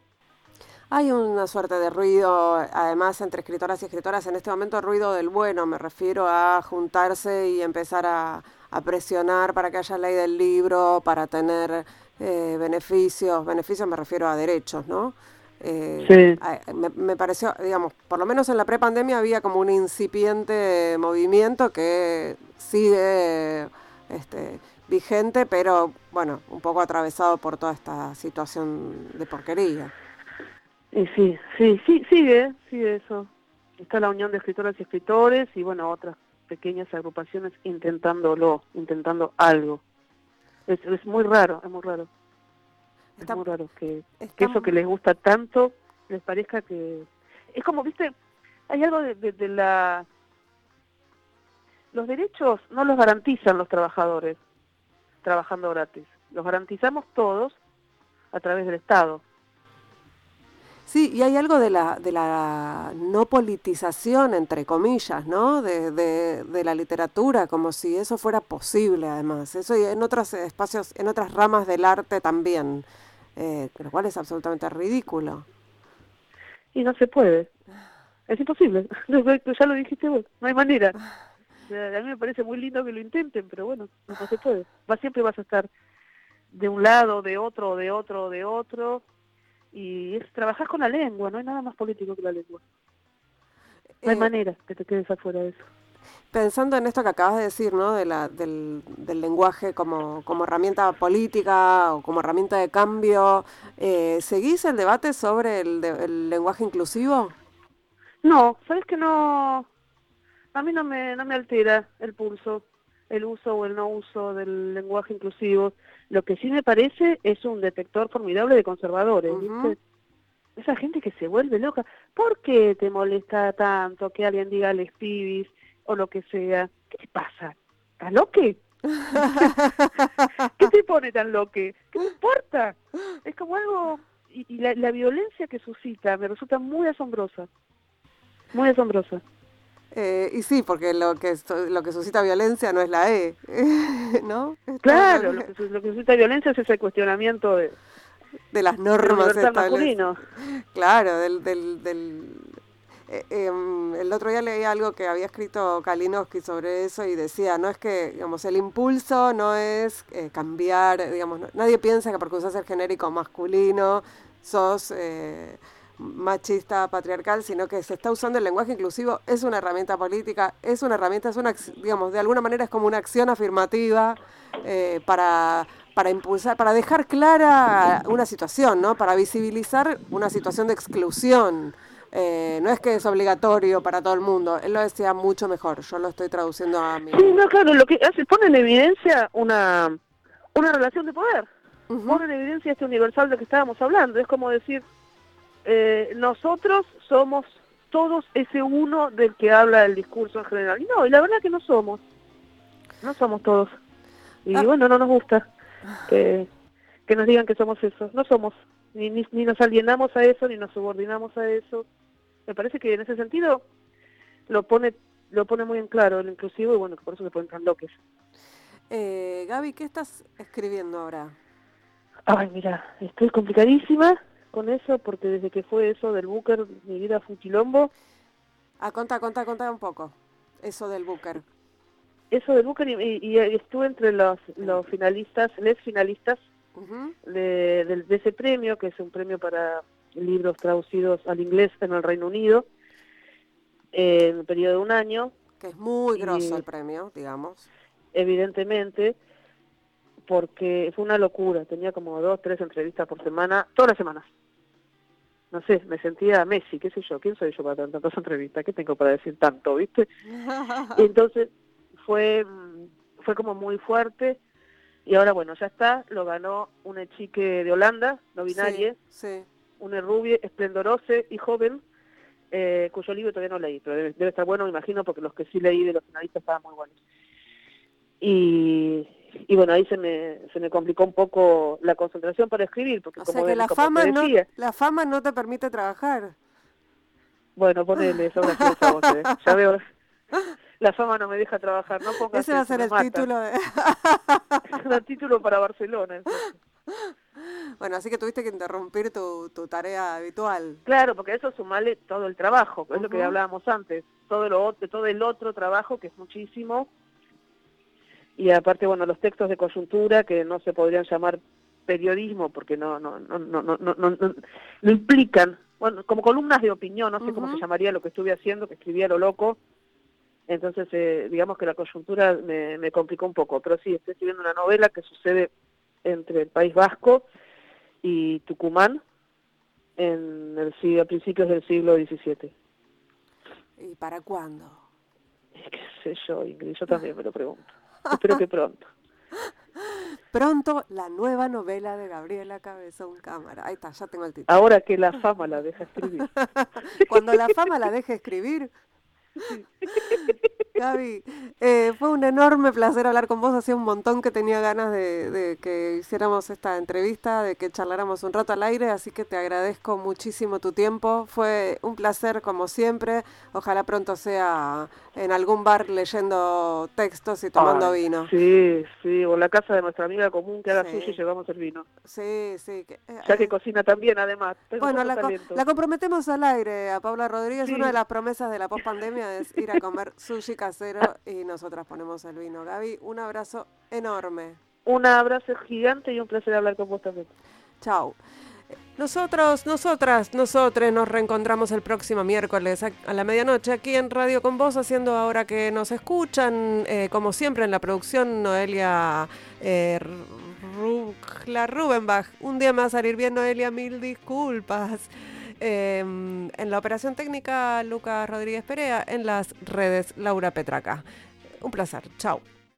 Hay una suerte de ruido, además, entre escritoras y escritoras, en este momento ruido del bueno, me refiero a juntarse y empezar a, presionar para que haya ley del libro, para tener eh, beneficios, beneficios me refiero a derechos, ¿no? Eh, me, pareció, digamos, por lo menos en la prepandemia había como un incipiente movimiento que sigue este, vigente, pero bueno, un poco atravesado por toda esta situación de porquería. Y sí, sí, sí, sigue, sigue eso. Está la Unión de Escritoras y Escritores y bueno, otras pequeñas agrupaciones intentándolo, intentando algo. Es, es muy raro, es muy raro. Está, muy raro que, eso que les gusta tanto les parezca que... Es como, viste, hay algo de, la... Los derechos no los garantizan los trabajadores trabajando gratis. Los garantizamos todos a través del Estado. Sí, y hay algo de la, de la no politización, entre comillas, ¿no? De, de, la literatura, como si eso fuera posible, además. Eso y en otros espacios, en otras ramas del arte también eh, lo cual es absolutamente ridículo. Y no se puede. Es imposible. ya lo dijiste vos. No hay manera. a mí me parece muy lindo que lo intenten, pero bueno, no se puede. Va, siempre vas a estar de un lado, de otro, de otro, de otro. Y es trabajar con la lengua. No hay nada más político que la lengua. No hay eh, manera que te quedes afuera de eso. Pensando en esto que acabas de decir, ¿no? De la, del, lenguaje como, como, herramienta política o como herramienta de cambio, eh, ¿seguís el debate sobre el, lenguaje inclusivo? No, sabes que no, a mí no me, no me altera el pulso, el uso o el no uso del lenguaje inclusivo. Lo que sí me parece es un detector formidable de conservadores, ¿viste? esa gente que se vuelve loca. ¿Por qué te molesta tanto que alguien diga les pibis o lo que sea? ¿Qué te pasa? ¿Estás loque? ¿Qué te pone tan loque? ¿Qué te importa? Es como algo... Y, y la, la violencia que suscita me resulta muy asombrosa. Muy asombrosa. Eh, y sí, porque lo que lo que suscita violencia no es la E, ¿no? Claro, lo que, su- lo que suscita violencia es ese cuestionamiento de, de las normas masculino. Claro, del... del, del eh, em, el otro día leí algo que había escrito Kalinowski sobre eso y decía, no es que, digamos, el impulso no es eh, cambiar, digamos, no- nadie piensa que porque usas el genérico masculino sos eh, machista, patriarcal, sino que se está usando el lenguaje inclusivo, es una herramienta política, es una herramienta, es una, digamos, de alguna manera es como una acción afirmativa eh, para, para impulsar, para dejar clara una situación, ¿no? Para visibilizar una situación de exclusión. Eh, no es que es obligatorio para todo el mundo, él lo decía mucho mejor, yo lo estoy traduciendo a mí. Sí, no, claro, lo que hace, pone en evidencia una, una relación de poder. Pone en evidencia este universal de que estábamos hablando. Es como decir, eh, nosotros somos todos ese uno del que habla el discurso en general. Y no, y la verdad que no somos. No somos todos. Y Ah. bueno, no nos gusta que, que nos digan que somos eso. No somos. Ni, ni, ni nos alienamos a eso, ni nos subordinamos a eso. Me parece que en ese sentido lo pone lo pone muy en claro el inclusivo y bueno, por eso se ponen tan loques. Eh, Gaby, ¿qué estás escribiendo ahora? Ay, mira, estoy complicadísima con eso porque desde que fue eso del Booker mi vida fue un quilombo. Ah, contá, contá, contá un poco. Eso del Booker. Eso del Booker y, y- y estuve entre los, los finalistas, les finalistas de, del- de ese premio, que es un premio para libros traducidos al inglés en el Reino Unido, en un periodo de un año, Que es muy Y- grosso el premio, digamos. evidentemente, porque fue una locura. Tenía como dos, tres entrevistas por semana, todas las semanas. No sé, me sentía Messi, qué sé yo, ¿quién soy yo para tener tantas entrevistas? ¿Qué tengo para decir tanto, viste? Y entonces fue, mm, fue como muy fuerte. Y ahora, bueno, ya está, lo ganó una chique de Holanda, no binaria, Sí, sí. una rubia, esplendorosa y joven, eh, cuyo libro todavía no leí, pero debe, debe estar bueno, me imagino, porque los que sí leí de los finalistas estaban muy buenos. Y, y bueno, ahí se me, se me complicó un poco la concentración para escribir, porque O como, sea que la como te fama, no, la fama no te permite trabajar. bueno, ponele eso graciosa vos, eh. ya veo, la fama no me deja trabajar, no pongas Ese va a ser el mata. título de... el título para Barcelona. entonces. Bueno, así que tuviste que interrumpir tu, tu tarea habitual. Claro, porque a eso sumale todo el trabajo, que es lo que hablábamos antes, todo lo todo el otro trabajo que es muchísimo. Y aparte, bueno, los textos de coyuntura que no se podrían llamar periodismo porque no no no no no no, no, no- implican, bueno, como columnas de opinión, no sé cómo se llamaría lo que estuve haciendo, que escribía lo loco. Entonces, eh, digamos que la coyuntura me, me complicó un poco, pero sí, estoy escribiendo una novela que sucede entre el País Vasco y Tucumán en el siglo, a principios del siglo XVII. ¿Y para cuándo? ¿Qué sé yo, Ingrid? Yo también me lo pregunto. Espero que pronto. Pronto, la nueva novela de Gabriela Cabezón Cámara. Ahí está, ya tengo el título. Ahora que la fama la deja escribir. Cuando la fama la deje escribir. Gaby, eh, fue un enorme placer hablar con vos. Hacía un montón que tenía ganas de, de que hiciéramos esta entrevista, de que charláramos un rato al aire, así que te agradezco muchísimo tu tiempo. Fue un placer como siempre. Ojalá pronto sea en algún bar leyendo textos y tomando vino. Sí, sí, o en la casa de nuestra amiga común que haga Sí. sushi y llevamos el vino. Sí, sí. que- eh, Ya que eh, cocina también, además. Tengo Bueno, la, co- talento. la comprometemos al aire a Paula Rodríguez. Sí. Una de las promesas de la pospandemia es ir a comer sushi casero y nosotras ponemos el vino. Gaby, un abrazo enorme. Un abrazo gigante y un placer hablar con vos también. Chau. Nosotros, nosotras, nosotres nos reencontramos el próximo miércoles a, a la medianoche aquí en Radio con Vos, haciendo ahora que nos escuchan, eh, como siempre en la producción, Noelia eh, Rugla Rubenbach. Un día más salir bien, Noelia, mil disculpas. Eh, en la operación técnica, Lucas Rodríguez Perea, en las redes, Laura Petraca. Un placer, chao.